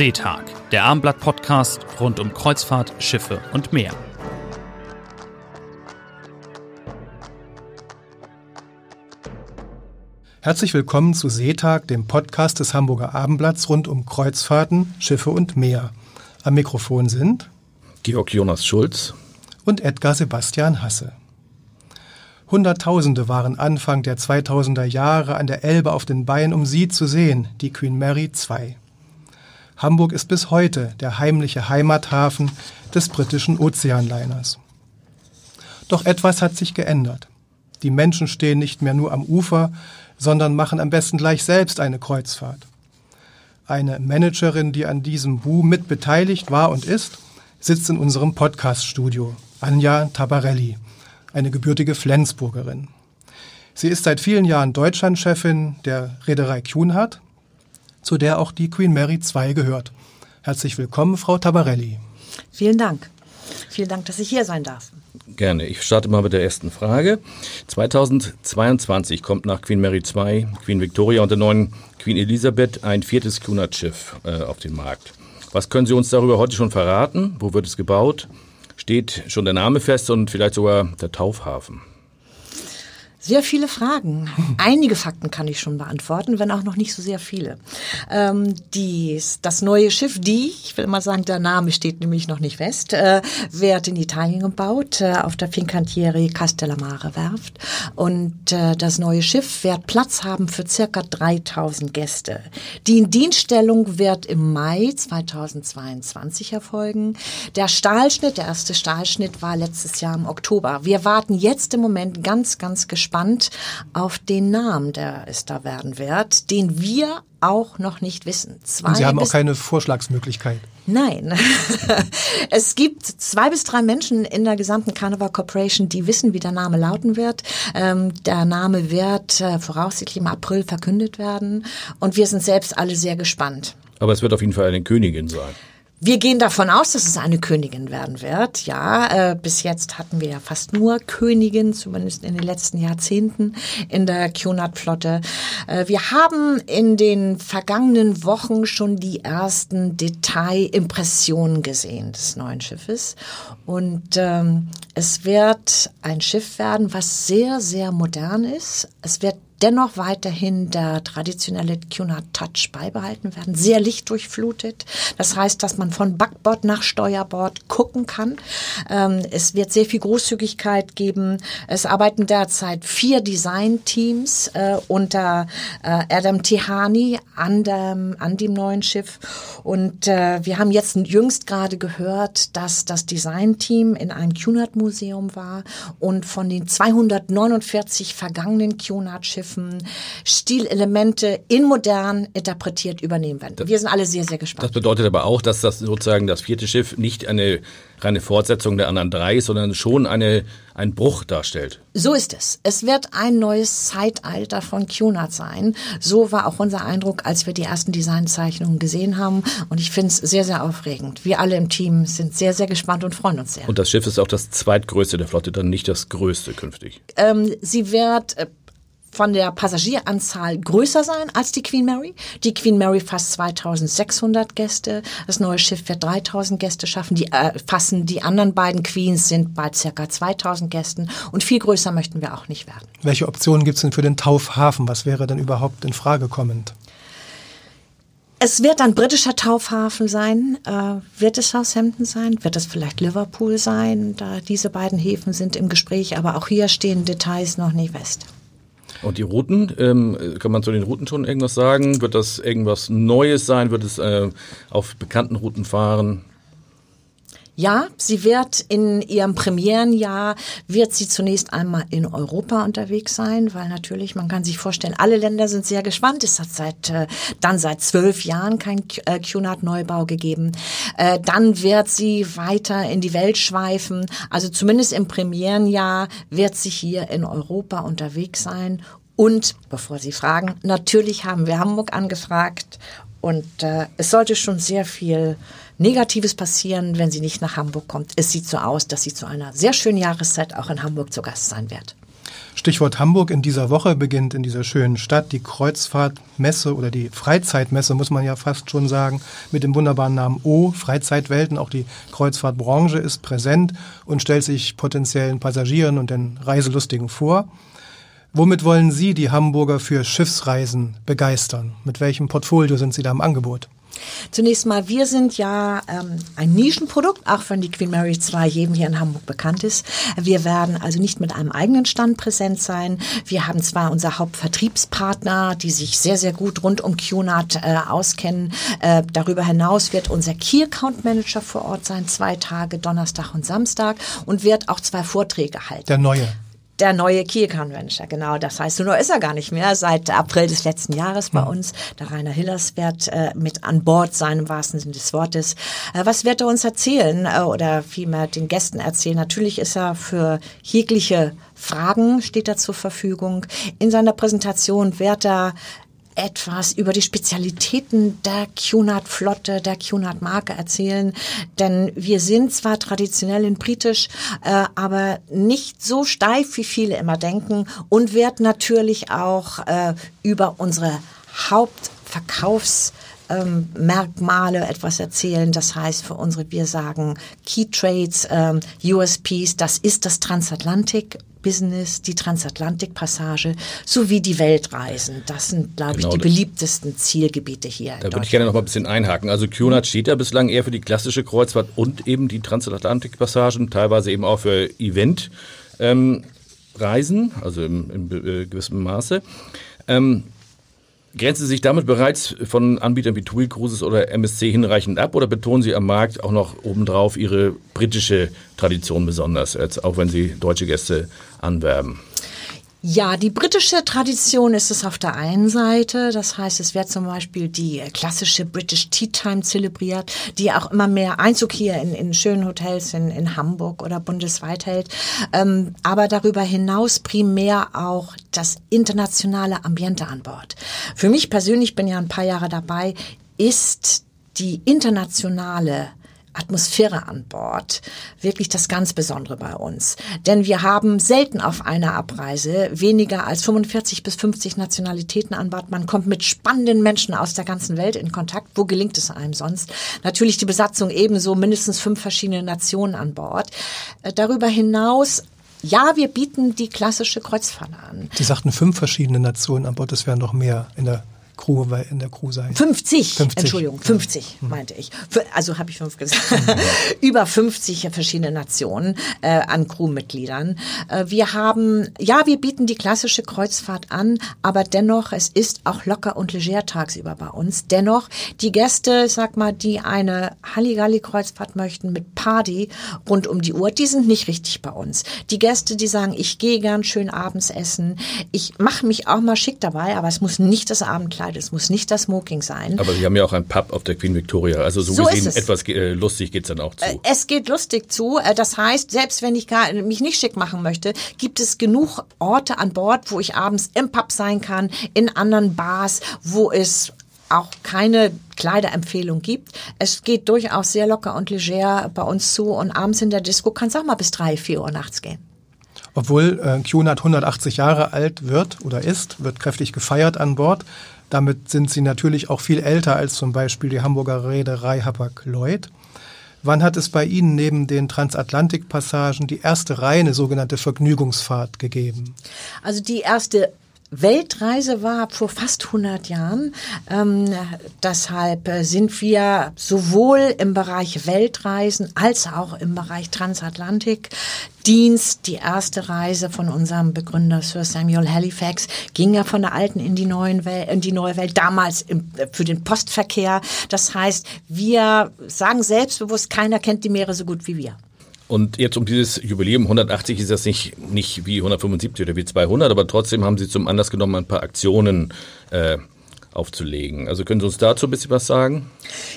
Seetag, der Armblatt-Podcast rund um Kreuzfahrt, Schiffe und Meer. Herzlich willkommen zu Seetag, dem Podcast des Hamburger Abendblatts rund um Kreuzfahrten, Schiffe und Meer. Am Mikrofon sind Georg Jonas Schulz und Edgar Sebastian Hasse. Hunderttausende waren Anfang der 2000er Jahre an der Elbe auf den Beinen, um sie zu sehen, die Queen Mary II. Hamburg ist bis heute der heimliche Heimathafen des britischen Ozeanliners. Doch etwas hat sich geändert. Die Menschen stehen nicht mehr nur am Ufer, sondern machen am besten gleich selbst eine Kreuzfahrt. Eine Managerin, die an diesem Boom mit beteiligt war und ist, sitzt in unserem Podcast-Studio, Anja Tabarelli, eine gebürtige Flensburgerin. Sie ist seit vielen Jahren Deutschlandchefin der Reederei Cunard, zu der auch die Queen Mary II gehört. Herzlich willkommen, Frau Tabarelli. Vielen Dank. Vielen Dank, dass ich hier sein darf. Gerne. Ich starte mal mit der ersten Frage. 2022 kommt nach Queen Mary II, Queen Victoria und der neuen Queen Elisabeth ein viertes Cunard-Schiff äh, auf den Markt. Was können Sie uns darüber heute schon verraten? Wo wird es gebaut? Steht schon der Name fest und vielleicht sogar der Taufhafen? Sehr viele Fragen. Einige Fakten kann ich schon beantworten, wenn auch noch nicht so sehr viele. Ähm, dies, das neue Schiff, die, ich will mal sagen, der Name steht nämlich noch nicht fest, äh, wird in Italien gebaut, äh, auf der Fincantieri Castellamare Werft. Und äh, das neue Schiff wird Platz haben für circa 3000 Gäste. Die Indienststellung wird im Mai 2022 erfolgen. Der Stahlschnitt, der erste Stahlschnitt war letztes Jahr im Oktober. Wir warten jetzt im Moment ganz, ganz gespannt gespannt auf den Namen, der es da werden wird, den wir auch noch nicht wissen. Zwei Und Sie haben auch keine Vorschlagsmöglichkeit. Nein. es gibt zwei bis drei Menschen in der gesamten Carnival Corporation, die wissen, wie der Name lauten wird. Ähm, der Name wird äh, voraussichtlich im April verkündet werden. Und wir sind selbst alle sehr gespannt. Aber es wird auf jeden Fall eine Königin sein. Wir gehen davon aus, dass es eine Königin werden wird. Ja, äh, bis jetzt hatten wir ja fast nur Königinnen, zumindest in den letzten Jahrzehnten in der Cunard-Flotte. Äh, wir haben in den vergangenen Wochen schon die ersten Detailimpressionen gesehen des neuen Schiffes. Und ähm, es wird ein Schiff werden, was sehr, sehr modern ist. Es wird dennoch weiterhin der traditionelle Cunard Touch beibehalten werden, sehr lichtdurchflutet. Das heißt, dass man von Backbord nach Steuerbord gucken kann. Ähm, es wird sehr viel Großzügigkeit geben. Es arbeiten derzeit vier Designteams äh, unter äh, Adam Tihani an dem, an dem neuen Schiff. Und äh, wir haben jetzt jüngst gerade gehört, dass das Designteam in einem Cunard-Museum war und von den 249 vergangenen Cunard-Schiffen Begriffen, Stilelemente in modern interpretiert übernehmen werden. Wir sind alle sehr, sehr gespannt. Das bedeutet aber auch, dass das sozusagen das vierte Schiff nicht eine reine Fortsetzung der anderen drei ist, sondern schon eine, ein Bruch darstellt. So ist es. Es wird ein neues Zeitalter von Cunard sein. So war auch unser Eindruck, als wir die ersten Designzeichnungen gesehen haben. Und ich finde es sehr, sehr aufregend. Wir alle im Team sind sehr, sehr gespannt und freuen uns sehr. Und das Schiff ist auch das zweitgrößte der Flotte, dann nicht das größte künftig. Ähm, sie wird äh, von der Passagieranzahl größer sein als die Queen Mary. Die Queen Mary fasst 2600 Gäste. Das neue Schiff wird 3000 Gäste schaffen. Die äh, fassen die anderen beiden Queens sind bei circa 2000 Gästen und viel größer möchten wir auch nicht werden. Welche Optionen gibt es denn für den Taufhafen? Was wäre denn überhaupt in Frage kommend? Es wird ein britischer Taufhafen sein. Äh, wird es Southampton sein? Wird es vielleicht Liverpool sein? Da diese beiden Häfen sind im Gespräch, aber auch hier stehen Details noch nicht fest. Und die Routen, ähm, kann man zu den Routen schon irgendwas sagen? Wird das irgendwas Neues sein? Wird es äh, auf bekannten Routen fahren? Ja, sie wird in ihrem Premierenjahr, wird sie zunächst einmal in Europa unterwegs sein, weil natürlich, man kann sich vorstellen, alle Länder sind sehr gespannt. Es hat seit, äh, dann seit zwölf Jahren kein äh, Cunard-Neubau gegeben. Äh, dann wird sie weiter in die Welt schweifen. Also zumindest im Premierenjahr wird sie hier in Europa unterwegs sein. Und, bevor Sie fragen, natürlich haben wir Hamburg angefragt und äh, es sollte schon sehr viel Negatives passieren, wenn sie nicht nach Hamburg kommt. Es sieht so aus, dass sie zu einer sehr schönen Jahreszeit auch in Hamburg zu Gast sein wird. Stichwort Hamburg. In dieser Woche beginnt in dieser schönen Stadt die Kreuzfahrtmesse oder die Freizeitmesse, muss man ja fast schon sagen, mit dem wunderbaren Namen O, Freizeitwelten. Auch die Kreuzfahrtbranche ist präsent und stellt sich potenziellen Passagieren und den Reiselustigen vor. Womit wollen Sie die Hamburger für Schiffsreisen begeistern? Mit welchem Portfolio sind Sie da im Angebot? Zunächst mal, wir sind ja ähm, ein Nischenprodukt, auch wenn die Queen Mary 2 jedem hier in Hamburg bekannt ist. Wir werden also nicht mit einem eigenen Stand präsent sein. Wir haben zwar unser Hauptvertriebspartner, die sich sehr, sehr gut rund um QNAT äh, auskennen. Äh, darüber hinaus wird unser Key Account Manager vor Ort sein, zwei Tage, Donnerstag und Samstag, und wird auch zwei Vorträge halten. Der neue der neue Account Manager, genau. Das heißt, so nur ist er gar nicht mehr. Seit April des letzten Jahres bei uns. Der Rainer Hillers wird äh, mit an Bord sein, im wahrsten Sinne des Wortes. Äh, was wird er uns erzählen äh, oder vielmehr den Gästen erzählen? Natürlich ist er für jegliche Fragen steht er zur Verfügung. In seiner Präsentation wird er etwas über die Spezialitäten der QNAT-Flotte, der QNAT-Marke erzählen. Denn wir sind zwar traditionell in britisch, äh, aber nicht so steif, wie viele immer denken und wird natürlich auch äh, über unsere Hauptverkaufs- ähm, Merkmale etwas erzählen. Das heißt für unsere, wir sagen Key Trades, ähm, USPs, das ist das Transatlantik Business, die Transatlantikpassage sowie die Weltreisen. Das sind, glaube genau, ich, die beliebtesten Zielgebiete hier. Da würde ich gerne noch mal ein bisschen einhaken. Also QNAT steht ja bislang eher für die klassische Kreuzfahrt und eben die Transatlantikpassagen, teilweise eben auch für Eventreisen, ähm, also im, im äh, gewissen Maße. Ähm, Grenzen Sie sich damit bereits von Anbietern wie TUI Cruises oder MSC hinreichend ab oder betonen Sie am Markt auch noch obendrauf Ihre britische Tradition besonders, auch wenn Sie deutsche Gäste anwerben? Ja, die britische Tradition ist es auf der einen Seite. Das heißt, es wird zum Beispiel die klassische British Tea Time zelebriert, die auch immer mehr Einzug hier in, in schönen Hotels in, in Hamburg oder bundesweit hält. Ähm, aber darüber hinaus primär auch das internationale Ambiente an Bord. Für mich persönlich bin ja ein paar Jahre dabei, ist die internationale Atmosphäre an Bord wirklich das ganz Besondere bei uns. Denn wir haben selten auf einer Abreise weniger als 45 bis 50 Nationalitäten an Bord. Man kommt mit spannenden Menschen aus der ganzen Welt in Kontakt. Wo gelingt es einem sonst? Natürlich die Besatzung ebenso, mindestens fünf verschiedene Nationen an Bord. Äh, darüber hinaus ja, wir bieten die klassische Kreuzfahrt an. Sie sagten fünf verschiedene Nationen an Bord, das wären noch mehr in der Crew, in der Crew sein. 50, 50. Entschuldigung, 50 ja. meinte ich. Also habe ich fünf gesagt. Über 50 verschiedene Nationen äh, an Crewmitgliedern. Äh, wir haben, ja, wir bieten die klassische Kreuzfahrt an, aber dennoch, es ist auch locker und leger tagsüber bei uns. Dennoch, die Gäste, sag mal, die eine Halligalli-Kreuzfahrt möchten mit Party rund um die Uhr, die sind nicht richtig bei uns. Die Gäste, die sagen, ich gehe gern schön abends essen, ich mache mich auch mal schick dabei, aber es muss nicht das Abendkleid Kleid. Es muss nicht das Smoking sein. Aber Sie haben ja auch ein Pub auf der Queen Victoria. Also so, so gesehen etwas äh, lustig geht es dann auch zu. Äh, es geht lustig zu. Äh, das heißt, selbst wenn ich gar, mich nicht schick machen möchte, gibt es genug Orte an Bord, wo ich abends im Pub sein kann, in anderen Bars, wo es auch keine Kleiderempfehlung gibt. Es geht durchaus sehr locker und leger bei uns zu und abends in der Disco kann es auch mal bis drei, vier Uhr nachts gehen. Obwohl äh, QNAT 180 Jahre alt wird oder ist, wird kräftig gefeiert an Bord. Damit sind sie natürlich auch viel älter als zum Beispiel die Hamburger Reederei Hapag-Lloyd. Wann hat es bei Ihnen neben den Transatlantikpassagen die erste reine sogenannte Vergnügungsfahrt gegeben? Also die erste Weltreise war vor fast 100 Jahren. Ähm, deshalb äh, sind wir sowohl im Bereich Weltreisen als auch im Bereich Transatlantik Dienst. Die erste Reise von unserem Begründer Sir Samuel Halifax ging ja von der alten in die, neuen Welt, in die neue Welt, damals im, äh, für den Postverkehr. Das heißt, wir sagen selbstbewusst, keiner kennt die Meere so gut wie wir. Und jetzt um dieses Jubiläum 180 ist das nicht, nicht wie 175 oder wie 200, aber trotzdem haben Sie zum Anlass genommen, ein paar Aktionen äh, aufzulegen. Also können Sie uns dazu ein bisschen was sagen?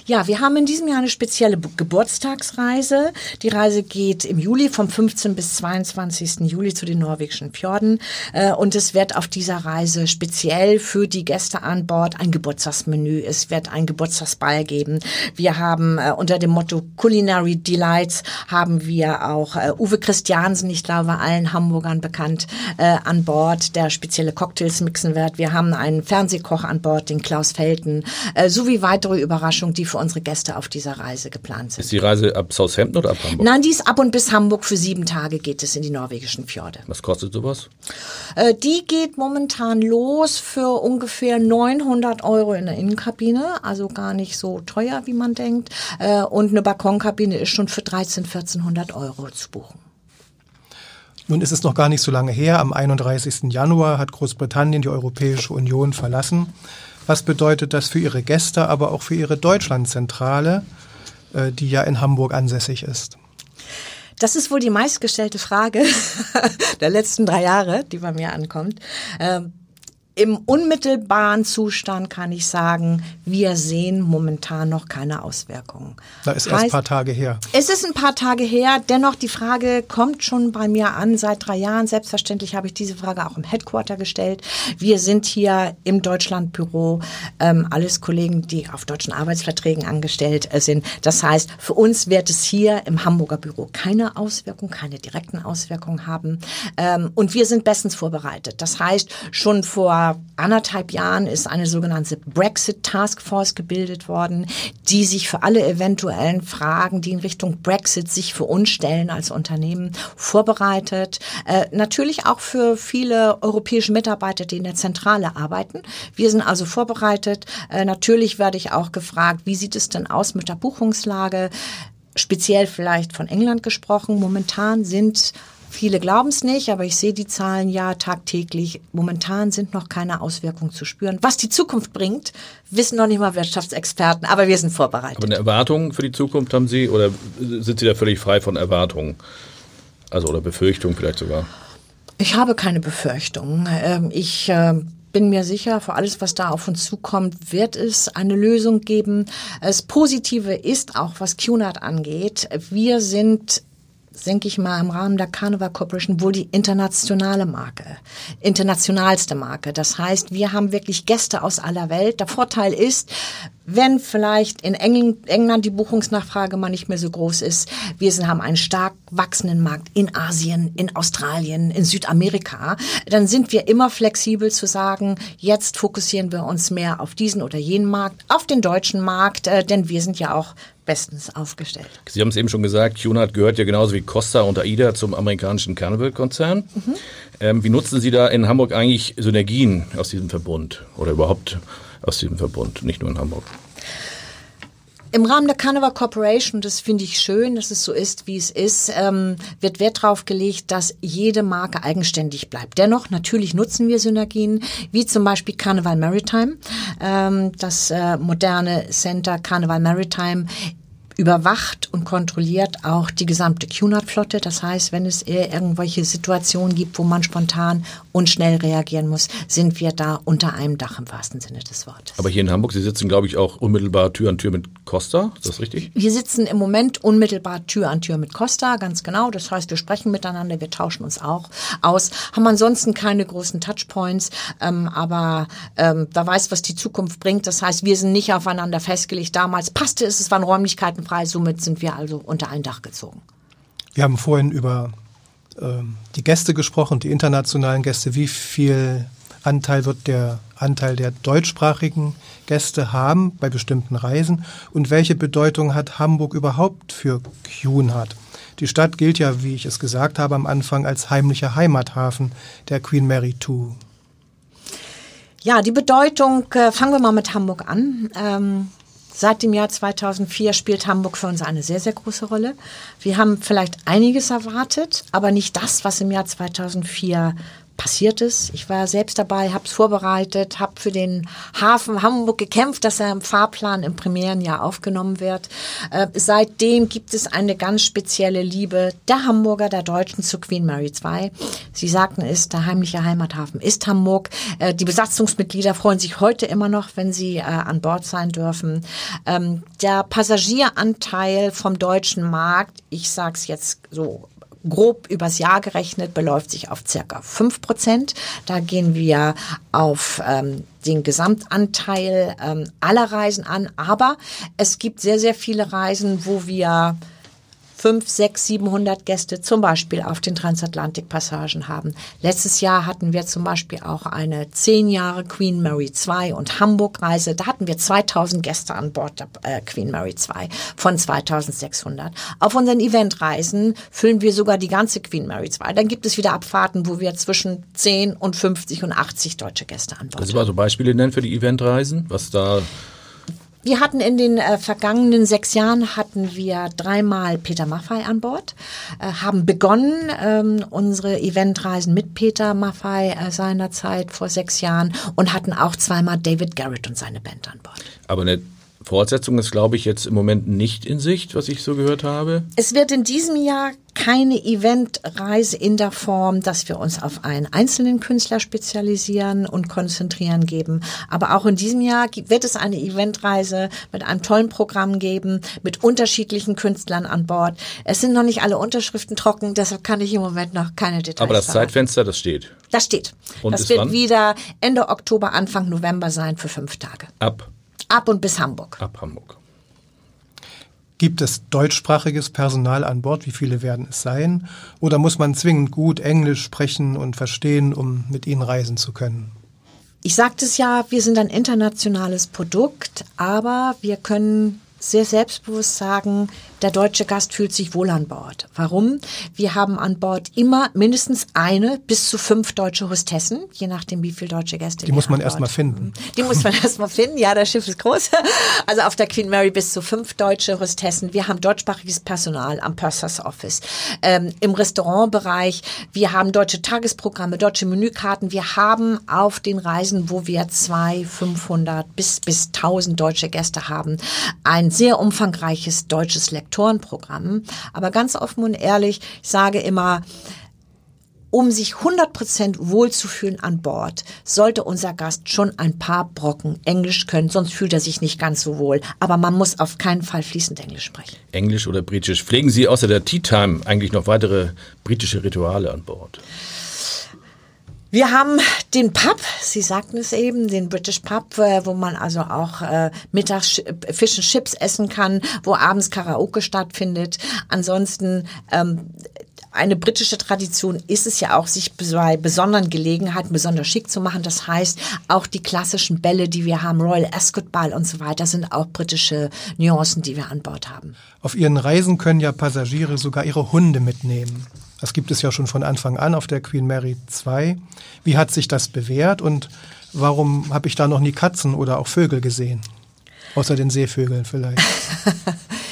Ja, wir haben in diesem Jahr eine spezielle Geburtstagsreise. Die Reise geht im Juli vom 15. bis 22. Juli zu den norwegischen Fjorden. Äh, und es wird auf dieser Reise speziell für die Gäste an Bord ein Geburtstagsmenü. Es wird ein Geburtstagsball geben. Wir haben äh, unter dem Motto Culinary Delights haben wir auch äh, Uwe Christiansen, ich glaube allen Hamburgern bekannt, an Bord, der spezielle Cocktails mixen wird. Wir haben einen Fernsehkoch an Bord, den Klaus Felten, äh, sowie weitere Überraschungen, die für unsere Gäste auf dieser Reise geplant sind. Ist die Reise ab Southampton oder ab Hamburg? Nein, die ist ab und bis Hamburg. Für sieben Tage geht es in die norwegischen Fjorde. Was kostet sowas? Äh, die geht momentan los für ungefähr 900 Euro in der Innenkabine, also gar nicht so teuer, wie man denkt. Äh, und eine Balkonkabine ist schon für 13, 1400 Euro zu buchen. Nun ist es noch gar nicht so lange her. Am 31. Januar hat Großbritannien die Europäische Union verlassen. Was bedeutet das für Ihre Gäste, aber auch für Ihre Deutschlandzentrale, äh, die ja in Hamburg ansässig ist? Das ist wohl die meistgestellte Frage der letzten drei Jahre, die bei mir ankommt. Ähm, im unmittelbaren Zustand kann ich sagen, wir sehen momentan noch keine Auswirkungen. Da ist heißt, erst ein paar Tage her. Es ist ein paar Tage her. Dennoch, die Frage kommt schon bei mir an seit drei Jahren. Selbstverständlich habe ich diese Frage auch im Headquarter gestellt. Wir sind hier im Deutschlandbüro, ähm, alles Kollegen, die auf deutschen Arbeitsverträgen angestellt sind. Das heißt, für uns wird es hier im Hamburger Büro keine Auswirkungen, keine direkten Auswirkungen haben. Ähm, und wir sind bestens vorbereitet. Das heißt, schon vor anderthalb Jahren ist eine sogenannte Brexit Task Force gebildet worden, die sich für alle eventuellen Fragen, die in Richtung Brexit sich für uns stellen als Unternehmen, vorbereitet. Äh, natürlich auch für viele europäische Mitarbeiter, die in der Zentrale arbeiten. Wir sind also vorbereitet. Äh, natürlich werde ich auch gefragt, wie sieht es denn aus mit der Buchungslage? Speziell vielleicht von England gesprochen. Momentan sind Viele glauben es nicht, aber ich sehe die Zahlen ja tagtäglich. Momentan sind noch keine Auswirkungen zu spüren. Was die Zukunft bringt, wissen noch nicht mal Wirtschaftsexperten, aber wir sind vorbereitet. Aber eine Erwartung für die Zukunft haben Sie oder sind Sie da völlig frei von Erwartungen? Also oder Befürchtungen vielleicht sogar? Ich habe keine Befürchtungen. Ähm, ich ähm, bin mir sicher, für alles, was da auf uns zukommt, wird es eine Lösung geben. Das Positive ist auch, was QNAT angeht. Wir sind denke ich mal, im Rahmen der Carnival Corporation wohl die internationale Marke, internationalste Marke. Das heißt, wir haben wirklich Gäste aus aller Welt. Der Vorteil ist, wenn vielleicht in England die Buchungsnachfrage mal nicht mehr so groß ist. Wir haben einen stark wachsenden Markt in Asien, in Australien, in Südamerika. Dann sind wir immer flexibel zu sagen, jetzt fokussieren wir uns mehr auf diesen oder jenen Markt, auf den deutschen Markt, äh, denn wir sind ja auch bestens aufgestellt. Sie haben es eben schon gesagt, Cunard gehört ja genauso wie Costa und AIDA zum amerikanischen Carnival-Konzern. Mhm. Ähm, wie nutzen Sie da in Hamburg eigentlich Synergien aus diesem Verbund oder überhaupt aus diesem Verbund, nicht nur in Hamburg. Im Rahmen der Carnival Corporation, das finde ich schön, dass es so ist, wie es ist, ähm, wird Wert darauf gelegt, dass jede Marke eigenständig bleibt. Dennoch, natürlich nutzen wir Synergien, wie zum Beispiel Carnival Maritime. Ähm, das äh, moderne Center Carnival Maritime überwacht und kontrolliert auch die gesamte QNAT-Flotte. Das heißt, wenn es irgendwelche Situationen gibt, wo man spontan und schnell reagieren muss, sind wir da unter einem Dach im wahrsten Sinne des Wortes. Aber hier in Hamburg, Sie sitzen, glaube ich, auch unmittelbar Tür an Tür mit Costa. Ist das richtig? Wir sitzen im Moment unmittelbar Tür an Tür mit Costa, ganz genau. Das heißt, wir sprechen miteinander, wir tauschen uns auch aus, haben ansonsten keine großen Touchpoints, ähm, aber ähm, wer weiß, was die Zukunft bringt. Das heißt, wir sind nicht aufeinander festgelegt. Damals passte es, es waren Räumlichkeiten kostenfrei. Somit sind wir also unter ein Dach gezogen. Wir haben vorhin über die Gäste gesprochen, die internationalen Gäste. Wie viel Anteil wird der Anteil der deutschsprachigen Gäste haben bei bestimmten Reisen? Und welche Bedeutung hat Hamburg überhaupt für Cunard? Die Stadt gilt ja, wie ich es gesagt habe am Anfang, als heimlicher Heimathafen der Queen Mary II. Ja, die Bedeutung, äh, fangen wir mal mit Hamburg an. Ähm, Seit dem Jahr 2004 spielt Hamburg für uns eine sehr, sehr große Rolle. Wir haben vielleicht einiges erwartet, aber nicht das, was im Jahr 2004 passiert es. Ich war selbst dabei, habe es vorbereitet, habe für den Hafen Hamburg gekämpft, dass er im Fahrplan im Premierenjahr aufgenommen wird. Äh, seitdem gibt es eine ganz spezielle Liebe der Hamburger, der Deutschen zu Queen Mary II. Sie sagten es, der heimliche Heimathafen ist Hamburg. Äh, die Besatzungsmitglieder freuen sich heute immer noch, wenn sie äh, an Bord sein dürfen. Ähm, der Passagieranteil vom deutschen Markt, ich sage es jetzt so grob übers Jahr gerechnet beläuft sich auf circa fünf Prozent. Da gehen wir auf ähm, den Gesamtanteil ähm, aller Reisen an. Aber es gibt sehr, sehr viele Reisen, wo wir fünf, sechs, 700 Gäste zum Beispiel auf den Transatlantikpassagen haben. Letztes Jahr hatten wir zum Beispiel auch eine zehn Jahre Queen Mary 2 und Hamburg-Reise. Da hatten wir 2000 Gäste an Bord der äh, Queen Mary 2 von 2600. Auf unseren Eventreisen füllen wir sogar die ganze Queen Mary 2. Dann gibt es wieder Abfahrten, wo wir zwischen 10 und 50 und 80 deutsche Gäste an Bord haben. Kannst du mal so Beispiele nennen für die Eventreisen? Was da wir hatten in den äh, vergangenen sechs Jahren hatten wir dreimal Peter Maffei an Bord, äh, haben begonnen ähm, unsere Eventreisen mit Peter Maffei äh, seinerzeit vor sechs Jahren und hatten auch zweimal David Garrett und seine Band an Bord. Aber eine Fortsetzung ist, glaube ich, jetzt im Moment nicht in Sicht, was ich so gehört habe. Es wird in diesem Jahr keine Eventreise in der Form, dass wir uns auf einen einzelnen Künstler spezialisieren und konzentrieren geben. Aber auch in diesem Jahr wird es eine Eventreise mit einem tollen Programm geben, mit unterschiedlichen Künstlern an Bord. Es sind noch nicht alle Unterschriften trocken, deshalb kann ich im Moment noch keine Details Aber das verraten. Zeitfenster, das steht. Das steht. Und das wird wann? wieder Ende Oktober, Anfang November sein für fünf Tage. Ab, Ab und bis Hamburg. ab Hamburg. Gibt es deutschsprachiges Personal an Bord? Wie viele werden es sein? Oder muss man zwingend gut Englisch sprechen und verstehen, um mit ihnen reisen zu können? Ich sagte es ja, wir sind ein internationales Produkt, aber wir können sehr selbstbewusst sagen, der deutsche Gast fühlt sich wohl an Bord. Warum? Wir haben an Bord immer mindestens eine bis zu fünf deutsche Hostessen, je nachdem, wie viele deutsche Gäste Die muss man an erst Bord mal finden. Die muss man erst mal finden. Ja, das Schiff ist groß. Also auf der Queen Mary bis zu fünf deutsche Hostessen. Wir haben deutschsprachiges Personal am Purser's Office. Ähm, Im Restaurantbereich. Wir haben deutsche Tagesprogramme, deutsche Menükarten. Wir haben auf den Reisen, wo wir zwei, 500 bis, bis 1000 deutsche Gäste haben, ein sehr umfangreiches deutsches Lektorenprogramm. Aber ganz offen und ehrlich, ich sage immer, um sich 100% wohlzufühlen an Bord, sollte unser Gast schon ein paar Brocken Englisch können, sonst fühlt er sich nicht ganz so wohl. Aber man muss auf keinen Fall fließend Englisch sprechen. Englisch oder Britisch. Pflegen Sie außer der Tea Time eigentlich noch weitere britische Rituale an Bord? Wir haben den Pub, Sie sagten es eben, den British Pub, wo man also auch äh, mittags Sch- Fish and Chips essen kann, wo abends Karaoke stattfindet. Ansonsten ähm, eine britische Tradition ist es ja auch, sich bei besonderen Gelegenheiten besonders schick zu machen. Das heißt, auch die klassischen Bälle, die wir haben, Royal Ascot Ball und so weiter, sind auch britische Nuancen, die wir an Bord haben. Auf ihren Reisen können ja Passagiere sogar ihre Hunde mitnehmen. Das gibt es ja schon von Anfang an auf der Queen Mary 2. Wie hat sich das bewährt und warum habe ich da noch nie Katzen oder auch Vögel gesehen? Außer den Seevögeln vielleicht.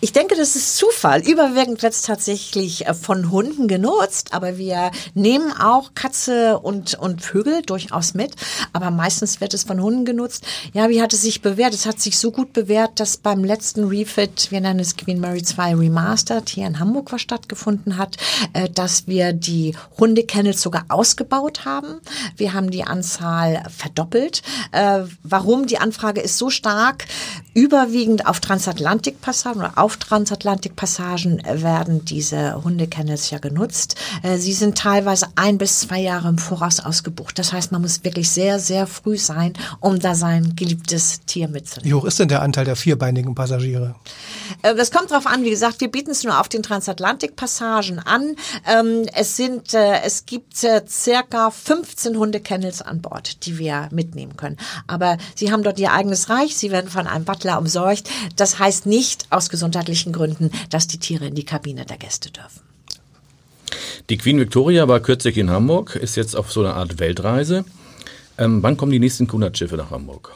Ich denke, das ist Zufall. Überwiegend wird es tatsächlich äh, von Hunden genutzt, aber wir nehmen auch Katze und, und Vögel durchaus mit. Aber meistens wird es von Hunden genutzt. Ja, wie hat es sich bewährt? Es hat sich so gut bewährt, dass beim letzten Refit, wir nennen es Queen Mary 2 Remastered, hier in Hamburg was stattgefunden hat, äh, dass wir die Hundekennels sogar ausgebaut haben. Wir haben die Anzahl verdoppelt. Äh, Warum? Die Anfrage ist so stark. Überwiegend auf Transatlantikpassagen oder auf Transatlantikpassagen werden diese Hundekennels ja genutzt. Äh, Sie sind teilweise ein bis zwei Jahre im Voraus ausgebucht. Das heißt, man muss wirklich sehr, sehr früh sein, um da sein geliebtes Tier mitzunehmen. Wie hoch ist denn der Anteil der vierbeinigen Passagiere? Äh, Das kommt drauf an, wie gesagt, wir bieten es nur auf den Transatlantikpassagen an. Ähm, Es sind, äh, es gibt circa 15 Hundekennels an Bord, die wir mitnehmen können. Aber sie haben dort ihr eigenes Reich, sie werden von einem Butler umsorgt. Das heißt nicht aus gesundheitlichen Gründen, dass die Tiere in die Kabine der Gäste dürfen. Die Queen Victoria war kürzlich in Hamburg, ist jetzt auf so einer Art Weltreise. Ähm, wann kommen die nächsten Cunard-Schiffe nach Hamburg?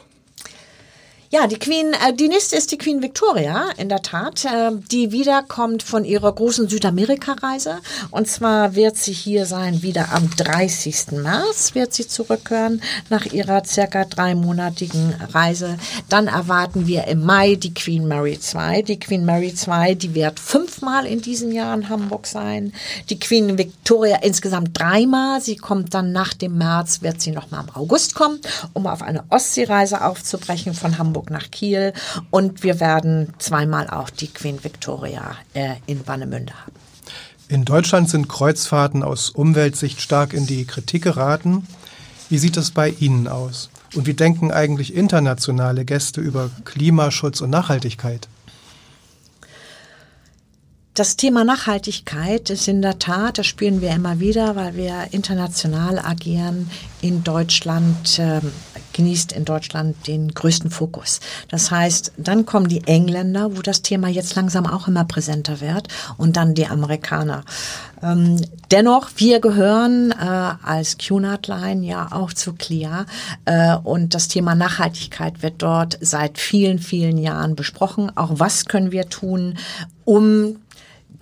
Ja, die Queen, äh, die nächste ist die Queen Victoria, in der Tat, äh, die wiederkommt von ihrer großen Südamerika-Reise. Und zwar wird sie hier sein, wieder am 30. März wird sie zurückkehren, nach ihrer circa dreimonatigen Reise. Dann erwarten wir im Mai die Queen Mary II. Die Queen Mary II, die wird fünfmal in diesem Jahr in Hamburg sein. Die Queen Victoria insgesamt dreimal. Sie kommt dann nach dem März, wird sie nochmal im August kommen, um auf eine Ostseereise aufzubrechen von Hamburg Hamburg nach Kiel und wir werden zweimal auch die Queen Victoria äh, in Wannemünde haben. In Deutschland sind Kreuzfahrten aus Umweltsicht stark in die Kritik geraten. Wie sieht es bei Ihnen aus? Und wie denken eigentlich internationale Gäste über Klimaschutz und Nachhaltigkeit? Das Thema Nachhaltigkeit ist in der Tat, das spüren wir immer wieder, weil wir international agieren, in Deutschland, äh, genießt in Deutschland den größten Fokus. Das heißt, dann kommen die Engländer, wo das Thema jetzt langsam auch immer präsenter wird, und dann die Amerikaner. Ähm, dennoch, wir gehören äh, als QNAT-Line ja auch zu CLIA äh, und das Thema Nachhaltigkeit wird dort seit vielen, vielen Jahren besprochen. Auch was können wir tun, um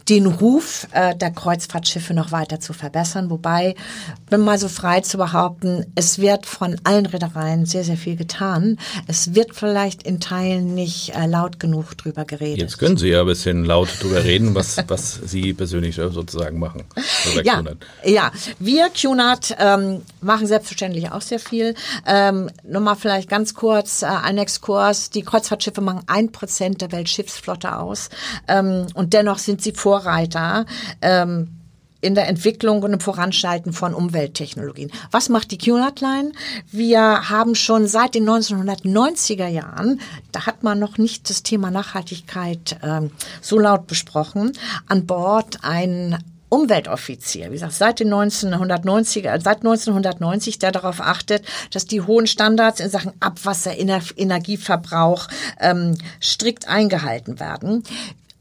den Ruf äh, der Kreuzfahrtschiffe noch weiter zu verbessern. Wobei, bin mal so frei zu behaupten, es wird von allen Reedereien sehr, sehr viel getan. Es wird vielleicht in Teilen nicht äh, laut genug drüber geredet. Jetzt können Sie ja ein bisschen laut drüber reden, was, was Sie persönlich sozusagen machen. Ja, ja, wir QNAT ähm, machen selbstverständlich auch sehr viel. Ähm, nur mal vielleicht ganz kurz äh, ein Exkurs. Die Kreuzfahrtschiffe machen ein Prozent der Weltschiffsflotte aus ähm, und dennoch sind sie Vorreiter. Ähm, in der Entwicklung und im Voranschreiten von Umwelttechnologien. Was macht die QNAT-Line? Wir haben schon seit den 1990er Jahren, da hat man noch nicht das Thema Nachhaltigkeit ähm, so laut besprochen, an Bord ein Umweltoffizier, wie gesagt, seit den 1990er, seit 1990, der darauf achtet, dass die hohen Standards in Sachen Abwasser, Energieverbrauch ähm, strikt eingehalten werden.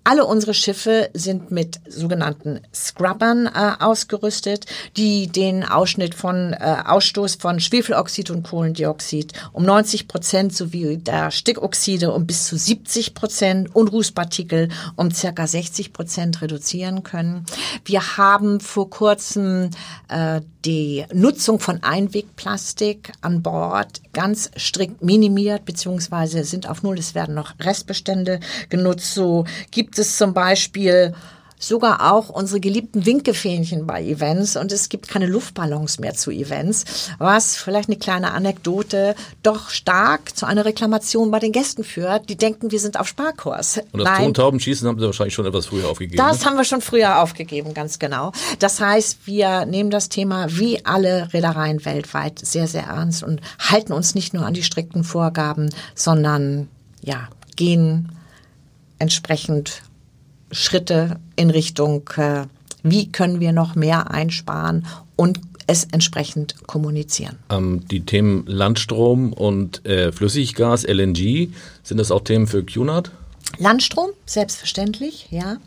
Alle unsere Schiffe sind mit sogenannten Scrubbern äh, ausgerüstet, die den Ausschnitt von äh, Ausstoß von Schwefeloxid und Kohlendioxid um 90 Prozent sowie der Stickoxide um bis zu 70 Prozent und Rußpartikel um circa 60 Prozent reduzieren können. Wir haben vor kurzem äh, die Nutzung von Einwegplastik an Bord ganz strikt minimiert beziehungsweise sind auf Null. Es werden noch Restbestände genutzt. So gibt gibt es zum Beispiel sogar auch unsere geliebten Winkefähnchen bei Events und es gibt keine Luftballons mehr zu Events, was vielleicht eine kleine Anekdote doch stark zu einer Reklamation bei den Gästen führt, die denken, wir sind auf Sparkurs. Und das Nein, Tontaubenschießen haben sie wahrscheinlich schon etwas früher aufgegeben. Das ne? haben wir schon früher aufgegeben, ganz genau. Das heißt, wir nehmen das Thema wie alle Reedereien weltweit sehr, sehr ernst und halten uns nicht nur an die strikten Vorgaben, sondern ja, gehen entsprechend Schritte in Richtung, äh, wie können wir noch mehr einsparen und es entsprechend kommunizieren. Ähm, die Themen Landstrom und äh, Flüssiggas, LNG, sind das auch Themen für QNAT? Landstrom, selbstverständlich, ja.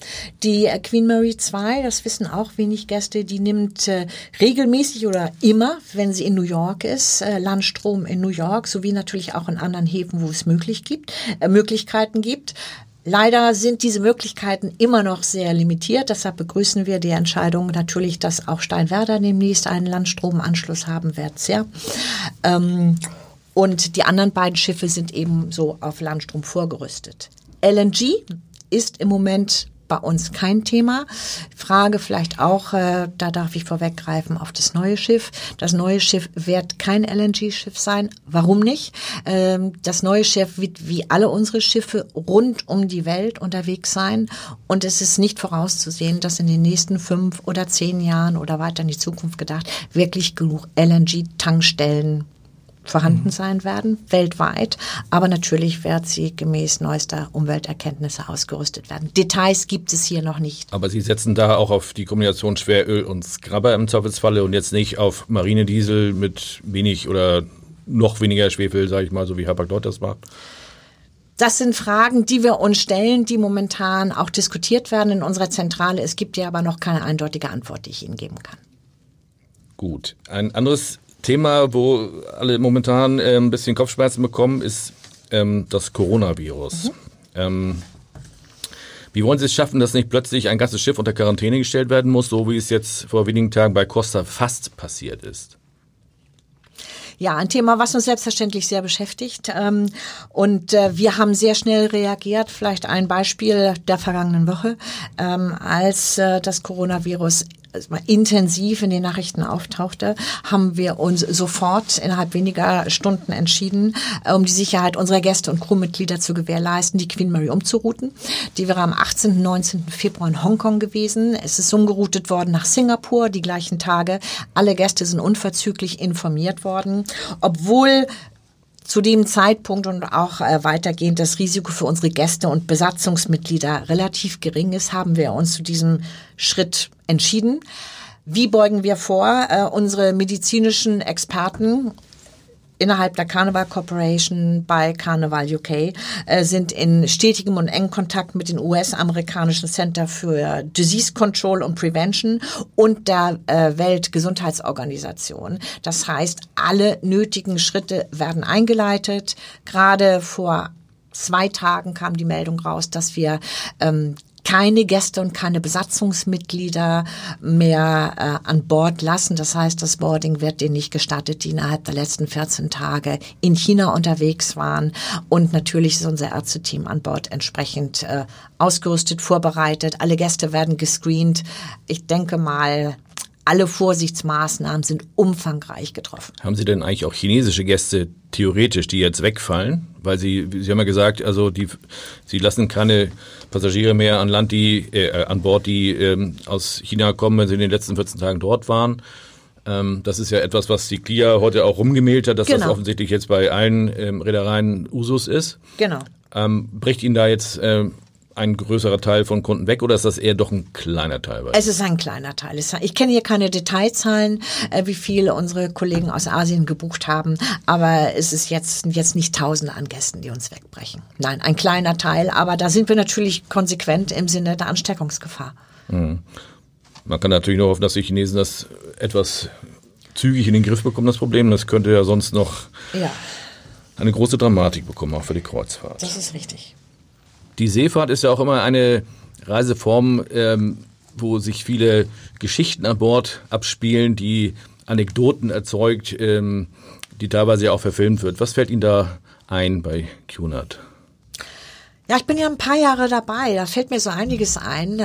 Die äh, Queen Mary 2, das wissen auch wenig Gäste, die nimmt äh, regelmäßig oder immer, wenn sie in New York ist, äh, Landstrom in New York, sowie natürlich auch in anderen Häfen, wo es möglich gibt, äh, Möglichkeiten gibt. Leider sind diese Möglichkeiten immer noch sehr limitiert. Deshalb begrüßen wir die Entscheidung natürlich, dass auch Steinwerder demnächst einen Landstromanschluss haben wird. Sehr. Ähm, und die anderen beiden Schiffe sind eben so auf Landstrom vorgerüstet. LNG ist im Moment bei uns kein Thema. Frage vielleicht auch, äh, da darf ich vorweggreifen, auf das neue Schiff. Das neue Schiff wird kein LNG-Schiff sein. Warum nicht? Ähm, das neue Schiff wird wie alle unsere Schiffe rund um die Welt unterwegs sein. Und es ist nicht vorauszusehen, dass in den nächsten fünf oder zehn Jahren oder weiter in die Zukunft gedacht wirklich genug LNG-Tankstellen vorhanden sein werden, weltweit. Aber natürlich wird sie gemäß neuester Umwelterkenntnisse ausgerüstet werden. Details gibt es hier noch nicht. Aber Sie setzen da auch auf die Kombination Schweröl und Scrubber im Zweifelsfalle und jetzt nicht auf Marinediesel mit wenig oder noch weniger Schwefel, sage ich mal, so wie Herr Dort das macht? Das sind Fragen, die wir uns stellen, die momentan auch diskutiert werden in unserer Zentrale. Es gibt ja aber noch keine eindeutige Antwort, die ich Ihnen geben kann. Gut. Ein anderes Thema, wo alle momentan äh, ein bisschen Kopfschmerzen bekommen, ist ähm, das Coronavirus. Mhm. Ähm, wie wollen Sie es schaffen, dass nicht plötzlich ein ganzes Schiff unter Quarantäne gestellt werden muss, so wie es jetzt vor wenigen Tagen bei Costa fast passiert ist? Ja, ein Thema, was uns selbstverständlich sehr beschäftigt. Ähm, und äh, wir haben sehr schnell reagiert. Vielleicht ein Beispiel der vergangenen Woche, ähm, als äh, das Coronavirus intensiv in den Nachrichten auftauchte, haben wir uns sofort innerhalb weniger Stunden entschieden, äh, um die Sicherheit unserer Gäste und Crewmitglieder zu gewährleisten, die Queen Mary umzurouten. Die wäre am 18. und 19. Februar in Hongkong gewesen. Es ist umgeroutet worden nach Singapur die gleichen Tage. Alle Gäste sind unverzüglich informiert worden, obwohl zu dem Zeitpunkt und auch äh, weitergehend das Risiko für unsere Gäste und Besatzungsmitglieder relativ gering ist, haben wir uns zu diesem Schritt entschieden. Wie beugen wir vor? Äh, unsere medizinischen Experten innerhalb der Carnival Corporation bei Carnival UK äh, sind in stetigem und engen Kontakt mit dem US-amerikanischen Center für Disease Control und Prevention und der äh, Weltgesundheitsorganisation. Das heißt, alle nötigen Schritte werden eingeleitet. Gerade vor zwei Tagen kam die Meldung raus, dass wir ähm, keine Gäste und keine Besatzungsmitglieder mehr äh, an Bord lassen. Das heißt, das Boarding wird denen nicht gestattet, die innerhalb der letzten 14 Tage in China unterwegs waren. Und natürlich ist unser Ärzteteam an Bord entsprechend äh, ausgerüstet, vorbereitet. Alle Gäste werden gescreent. Ich denke mal, alle Vorsichtsmaßnahmen sind umfangreich getroffen. Haben Sie denn eigentlich auch chinesische Gäste theoretisch, die jetzt wegfallen? Weil Sie, Sie haben ja gesagt, also die, Sie lassen keine Passagiere mehr an Land, die äh, an Bord, die ähm, aus China kommen, wenn sie in den letzten 14 Tagen dort waren. Ähm, das ist ja etwas, was die CLIA heute auch rumgemeldet hat, dass genau. das offensichtlich jetzt bei allen ähm, Reedereien Usus ist. Genau. Ähm, bricht Ihnen da jetzt ähm, ein größerer Teil von Kunden weg oder ist das eher doch ein kleiner Teil? Es ist ein kleiner Teil. Ich kenne hier keine Detailzahlen, äh, wie viele unsere Kollegen aus Asien gebucht haben, aber es ist jetzt, jetzt nicht Tausende an Gästen, die uns wegbrechen. Nein, ein kleiner Teil, aber da sind wir natürlich konsequent im Sinne der Ansteckungsgefahr. Mhm. Man kann natürlich nur hoffen, dass die Chinesen das etwas zügig in den Griff bekommen, das Problem. Das könnte ja sonst noch ja. eine große Dramatik bekommen, auch für die Kreuzfahrt. Das ist richtig. Die Seefahrt ist ja auch immer eine Reiseform, ähm, wo sich viele Geschichten an Bord abspielen, die Anekdoten erzeugt, ähm, die teilweise auch verfilmt wird. Was fällt Ihnen da ein bei QNAT? Ja, ich bin ja ein paar Jahre dabei. Da fällt mir so einiges ein.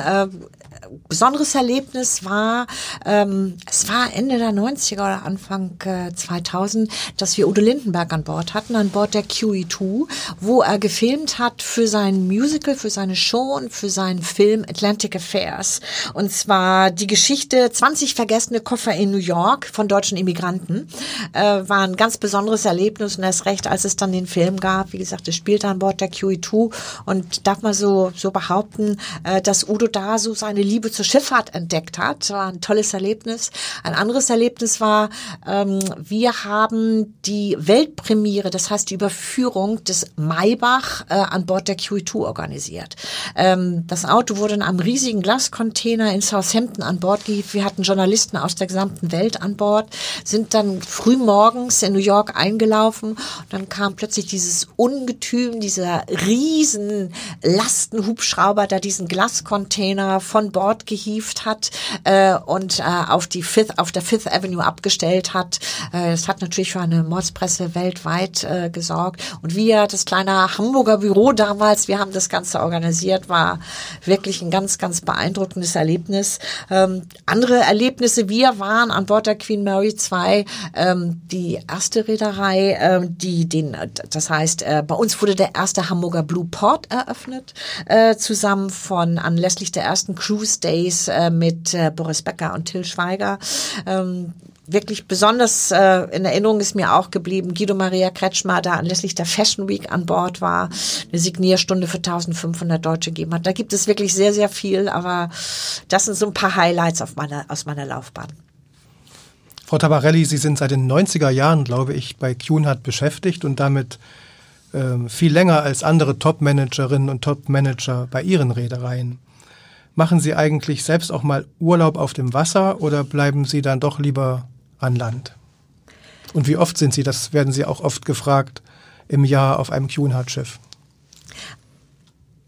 Besonderes Erlebnis war, ähm, es war Ende der 90er oder Anfang äh, 2000, dass wir Udo Lindenberg an Bord hatten, an Bord der QE2, wo er gefilmt hat für sein Musical, für seine Show und für seinen Film Atlantic Affairs. Und zwar die Geschichte 20 vergessene Koffer in New York von deutschen Immigranten. Äh, war ein ganz besonderes Erlebnis und erst recht, als es dann den Film gab. Wie gesagt, es spielte an Bord der QE2 und darf man so, so behaupten, äh, dass Udo da so seine Liebe zur Schifffahrt entdeckt hat. War ein tolles Erlebnis. Ein anderes Erlebnis war, ähm, wir haben die Weltpremiere, das heißt die Überführung des Maybach äh, an Bord der QE2 organisiert. Ähm, das Auto wurde in einem riesigen Glascontainer in Southampton an Bord gehievt. Wir hatten Journalisten aus der gesamten Welt an Bord, sind dann früh morgens in New York eingelaufen. Und dann kam plötzlich dieses Ungetüm, dieser riesen Lastenhubschrauber, da diesen Glascontainer von Bord gehievt hat äh, und äh, auf die Fifth, auf der Fifth Avenue abgestellt hat. Äh, das hat natürlich für eine Mordspresse weltweit äh, gesorgt. Und wir, das kleine Hamburger Büro damals, wir haben das Ganze organisiert, war wirklich ein ganz, ganz beeindruckendes Erlebnis. Ähm, andere Erlebnisse, wir waren an Bord der Queen Mary 2, ähm, die erste Reederei, ähm, die den, das heißt, äh, bei uns wurde der erste Hamburger Blue Port eröffnet, äh, zusammen von anlässlich der ersten Cruise Days äh, mit äh, Boris Becker und Till Schweiger. Ähm, wirklich besonders äh, in Erinnerung ist mir auch geblieben, Guido Maria Kretschmer, da anlässlich der Fashion Week an Bord war, eine Signierstunde für 1500 Deutsche gegeben hat. Da gibt es wirklich sehr, sehr viel, aber das sind so ein paar Highlights auf meiner, aus meiner Laufbahn. Frau Tabarelli, Sie sind seit den 90er Jahren, glaube ich, bei QNHAT beschäftigt und damit äh, viel länger als andere Top-Managerinnen und Top-Manager bei Ihren Reedereien. Machen Sie eigentlich selbst auch mal Urlaub auf dem Wasser oder bleiben Sie dann doch lieber an Land? Und wie oft sind Sie, das werden Sie auch oft gefragt, im Jahr auf einem Cunard-Schiff?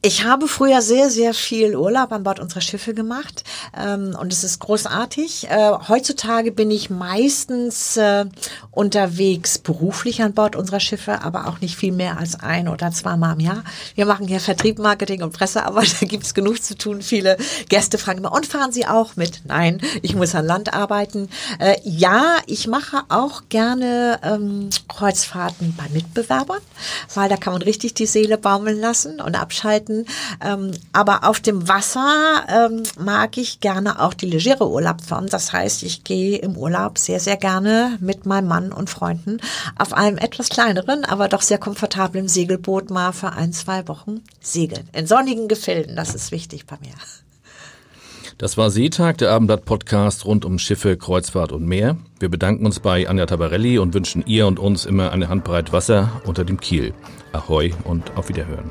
Ich habe früher sehr, sehr viel Urlaub an Bord unserer Schiffe gemacht ähm, und es ist großartig. Äh, heutzutage bin ich meistens äh, unterwegs beruflich an Bord unserer Schiffe, aber auch nicht viel mehr als ein oder zweimal im Jahr. Wir machen hier Vertrieb, Marketing und Pressearbeit, da gibt es genug zu tun. Viele Gäste fragen immer, und fahren Sie auch mit? Nein, ich muss an Land arbeiten. Äh, ja, ich mache auch gerne ähm, Kreuzfahrten bei Mitbewerbern, weil da kann man richtig die Seele baumeln lassen und abschalten Seiten. Ähm, aber auf dem Wasser ähm, mag ich gerne auch die legere Urlaubsform. Das heißt, ich gehe im Urlaub sehr, sehr gerne mit meinem Mann und Freunden auf einem etwas kleineren, aber doch sehr komfortablen Segelboot mal für ein, zwei Wochen segeln. In sonnigen Gefilden, das ist wichtig bei mir. Das war Seetag, der Abendblatt-Podcast rund um Schiffe, Kreuzfahrt und Meer. Wir bedanken uns bei Anja Tabarelli und wünschen ihr und uns immer eine Handbreit Wasser unter dem Kiel. Ahoi und auf Wiederhören.